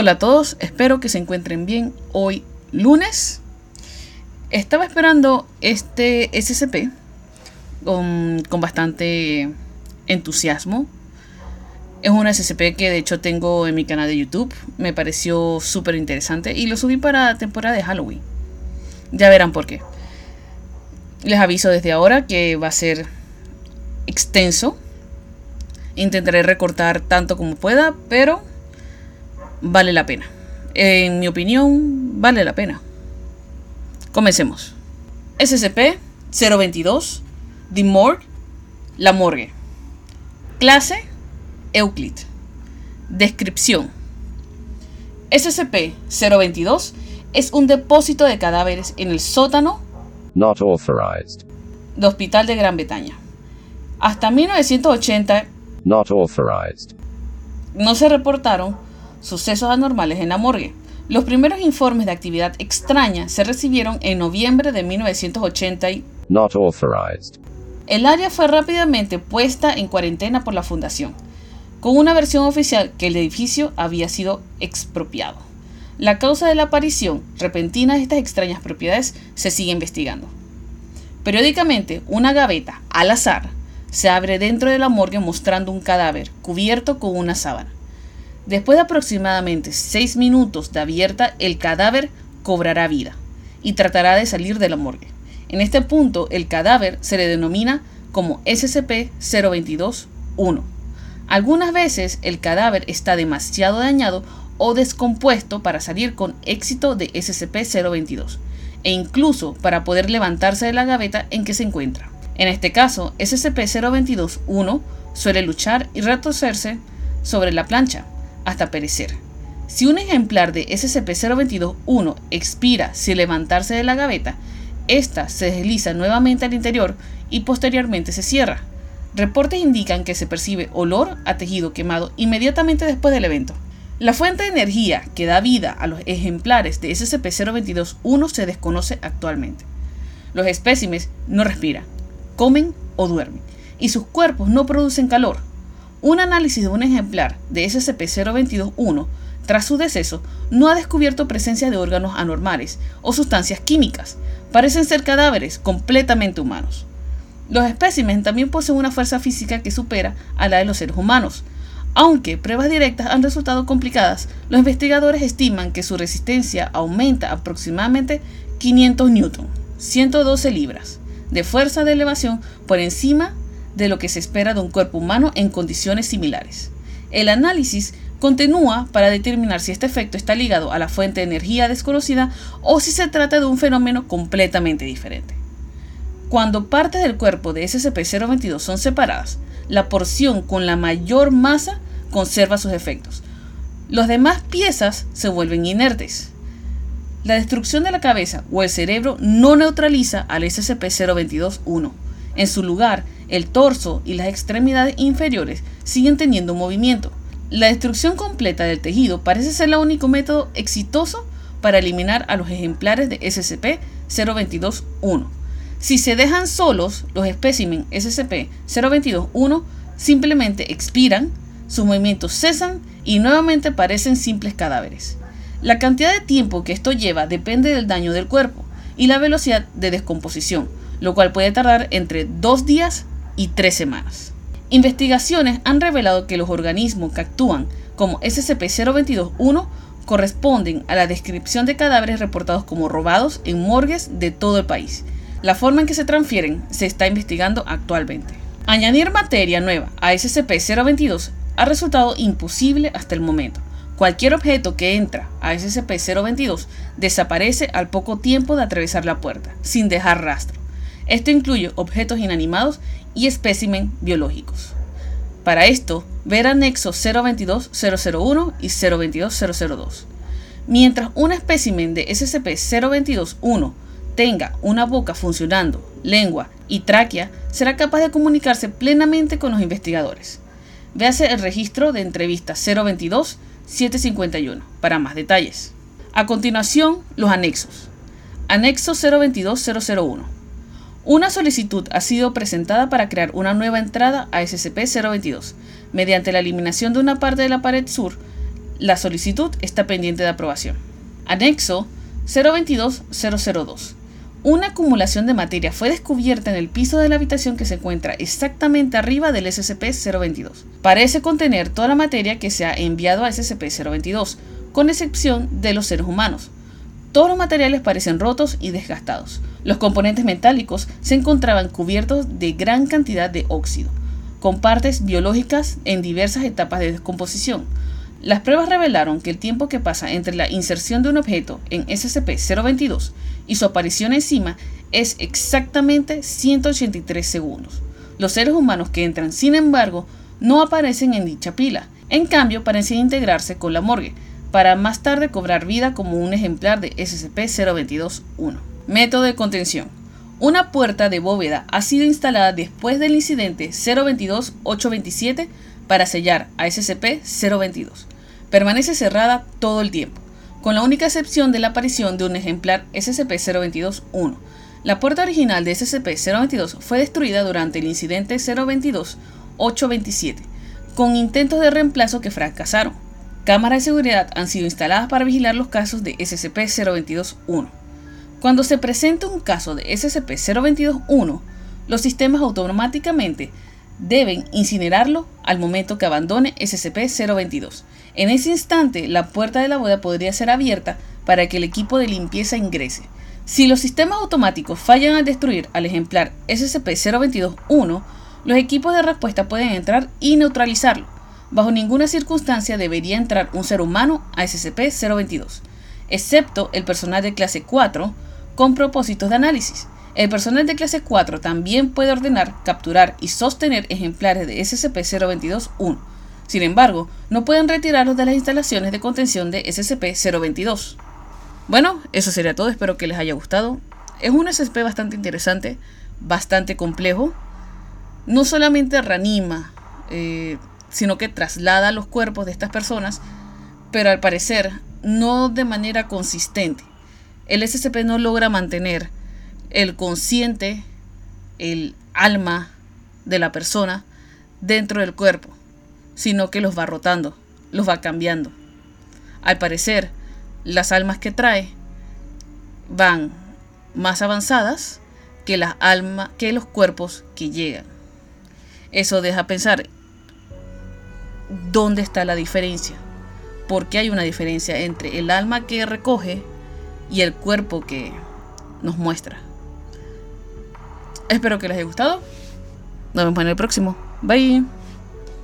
Hola a todos, espero que se encuentren bien hoy lunes. Estaba esperando este SCP con, bastante entusiasmo. Es un SCP que de hecho tengo en mi canal de YouTube. Me pareció súper interesante y lo subí para temporada de Halloween. Ya verán por qué. Les aviso desde ahora que va a ser extenso. Intentaré recortar tanto como pueda, pero vale la pena. En mi opinión, vale la pena. Comencemos. SCP-022, The Morgue, La Morgue. Clase, Euclid. Descripción. SCP-022 es un depósito de cadáveres en el sótano Not authorized. de Hospital de Gran Bretaña. Hasta 1980 Not authorized. no se reportaron sucesos anormales en la morgue. Los primeros informes de actividad extraña se recibieron en noviembre de 1980 y Not authorized. el área fue rápidamente puesta en cuarentena por la fundación, con una versión oficial que el edificio había sido expropiado. La causa de la aparición repentina de estas extrañas propiedades se sigue investigando. Periódicamente, una gaveta, al azar, se abre dentro de la morgue mostrando un cadáver cubierto con una sábana. Después de aproximadamente 6 minutos de abierta, el cadáver cobrará vida y tratará de salir de la morgue. En este punto, el cadáver se le denomina como SCP-022-1. Algunas veces el cadáver está demasiado dañado o descompuesto para salir con éxito de SCP-022 e incluso para poder levantarse de la gaveta en que se encuentra. En este caso, SCP-022-1 suele luchar y retorcerse sobre la plancha hasta perecer. Si un ejemplar de SCP-022-1 expira sin levantarse de la gaveta, ésta se desliza nuevamente al interior y posteriormente se cierra. Reportes indican que se percibe olor a tejido quemado inmediatamente después del evento. La fuente de energía que da vida a los ejemplares de SCP-022-1 se desconoce actualmente. Los espécimes no respiran, comen o duermen, y sus cuerpos no producen calor. Un análisis de un ejemplar de SCP-022-1 tras su deceso no ha descubierto presencia de órganos anormales o sustancias químicas. Parecen ser cadáveres completamente humanos. Los espécimes también poseen una fuerza física que supera a la de los seres humanos. Aunque pruebas directas han resultado complicadas, los investigadores estiman que su resistencia aumenta aproximadamente 500 newton, 112 libras, de fuerza de elevación por encima de lo que se espera de un cuerpo humano en condiciones similares. El análisis continúa para determinar si este efecto está ligado a la fuente de energía desconocida o si se trata de un fenómeno completamente diferente. Cuando partes del cuerpo de SCP-022 son separadas, la porción con la mayor masa conserva sus efectos. Las demás piezas se vuelven inertes. La destrucción de la cabeza o el cerebro no neutraliza al SCP-022-1. En su lugar, el torso y las extremidades inferiores siguen teniendo movimiento. La destrucción completa del tejido parece ser el único método exitoso para eliminar a los ejemplares de SCP-022-1. Si se dejan solos, los espécimen SCP-022-1 simplemente expiran, sus movimientos cesan y nuevamente parecen simples cadáveres. La cantidad de tiempo que esto lleva depende del daño del cuerpo y la velocidad de descomposición, lo cual puede tardar entre dos días y tres semanas. Investigaciones han revelado que los organismos que actúan como SCP-022-1 corresponden a la descripción de cadáveres reportados como robados en morgues de todo el país. La forma en que se transfieren se está investigando actualmente. Añadir materia nueva a SCP-022 ha resultado imposible hasta el momento. Cualquier objeto que entra a SCP-022 desaparece al poco tiempo de atravesar la puerta, sin dejar rastro. Esto incluye objetos inanimados y espécimen biológicos. Para esto, ver anexos 022-001 y 022-002. Mientras un espécimen de SCP-022-1 tenga una boca funcionando, lengua y tráquea, será capaz de comunicarse plenamente con los investigadores. Véase el registro de entrevista 022-751 para más detalles. A continuación, los anexos. Anexo 022-001. Una solicitud ha sido presentada para crear una nueva entrada a SCP-022. Mediante la eliminación de una parte de la pared sur, La solicitud está pendiente de aprobación. Anexo 022002. Una acumulación de materia fue descubierta en el piso de la habitación que se encuentra exactamente arriba del SCP-022. Parece contener toda la materia que se ha enviado a SCP-022, con excepción de los seres humanos. Todos los materiales parecen rotos y desgastados. Los componentes metálicos se encontraban cubiertos de gran cantidad de óxido, con partes biológicas en diversas etapas de descomposición. Las pruebas revelaron que el tiempo que pasa entre la inserción de un objeto en SCP-022 y su aparición encima es exactamente 183 segundos. Los seres humanos que entran, sin embargo, no aparecen en dicha pila. En cambio, parecen integrarse con la morgue, para más tarde cobrar vida como un ejemplar de SCP-022-1. Método de contención. Una puerta de bóveda ha sido instalada después del incidente 022-827 para sellar a SCP-022. Permanece cerrada todo el tiempo, con la única excepción de la aparición de un ejemplar SCP-022-1. La puerta original de SCP-022 fue destruida durante el incidente 022-827, con intentos de reemplazo que fracasaron. Cámaras de seguridad han sido instaladas para vigilar los casos de SCP-022-1. Cuando se presenta un caso de SCP-022-1, los sistemas automáticamente deben incinerarlo al momento que abandone SCP-022. En ese instante, la puerta de la boda podría ser abierta para que el equipo de limpieza ingrese. Si los sistemas automáticos fallan al destruir al ejemplar SCP-022-1, los equipos de respuesta pueden entrar y neutralizarlo. Bajo ninguna circunstancia debería entrar un ser humano a SCP-022, excepto el personal de clase 4 con propósitos de análisis. El personal de clase 4 también puede ordenar, capturar y sostener ejemplares de SCP-022-1. Sin embargo, no pueden retirarlos de las instalaciones de contención de SCP-022. Bueno, eso sería todo, espero que les haya gustado. Es un SCP bastante interesante, bastante complejo. No solamente reanima, eh, sino que traslada los cuerpos de estas personas, pero al parecer no de manera consistente. El SCP no logra mantener el consciente, el alma de la persona dentro del cuerpo, sino que los va rotando, los va cambiando. Al parecer, las almas que trae van más avanzadas que las almas, que los cuerpos que llegan. Eso deja pensar dónde está la diferencia. Porque hay una diferencia entre el alma que recoge y el cuerpo que nos muestra. Espero que les haya gustado. Nos vemos en el próximo. Bye.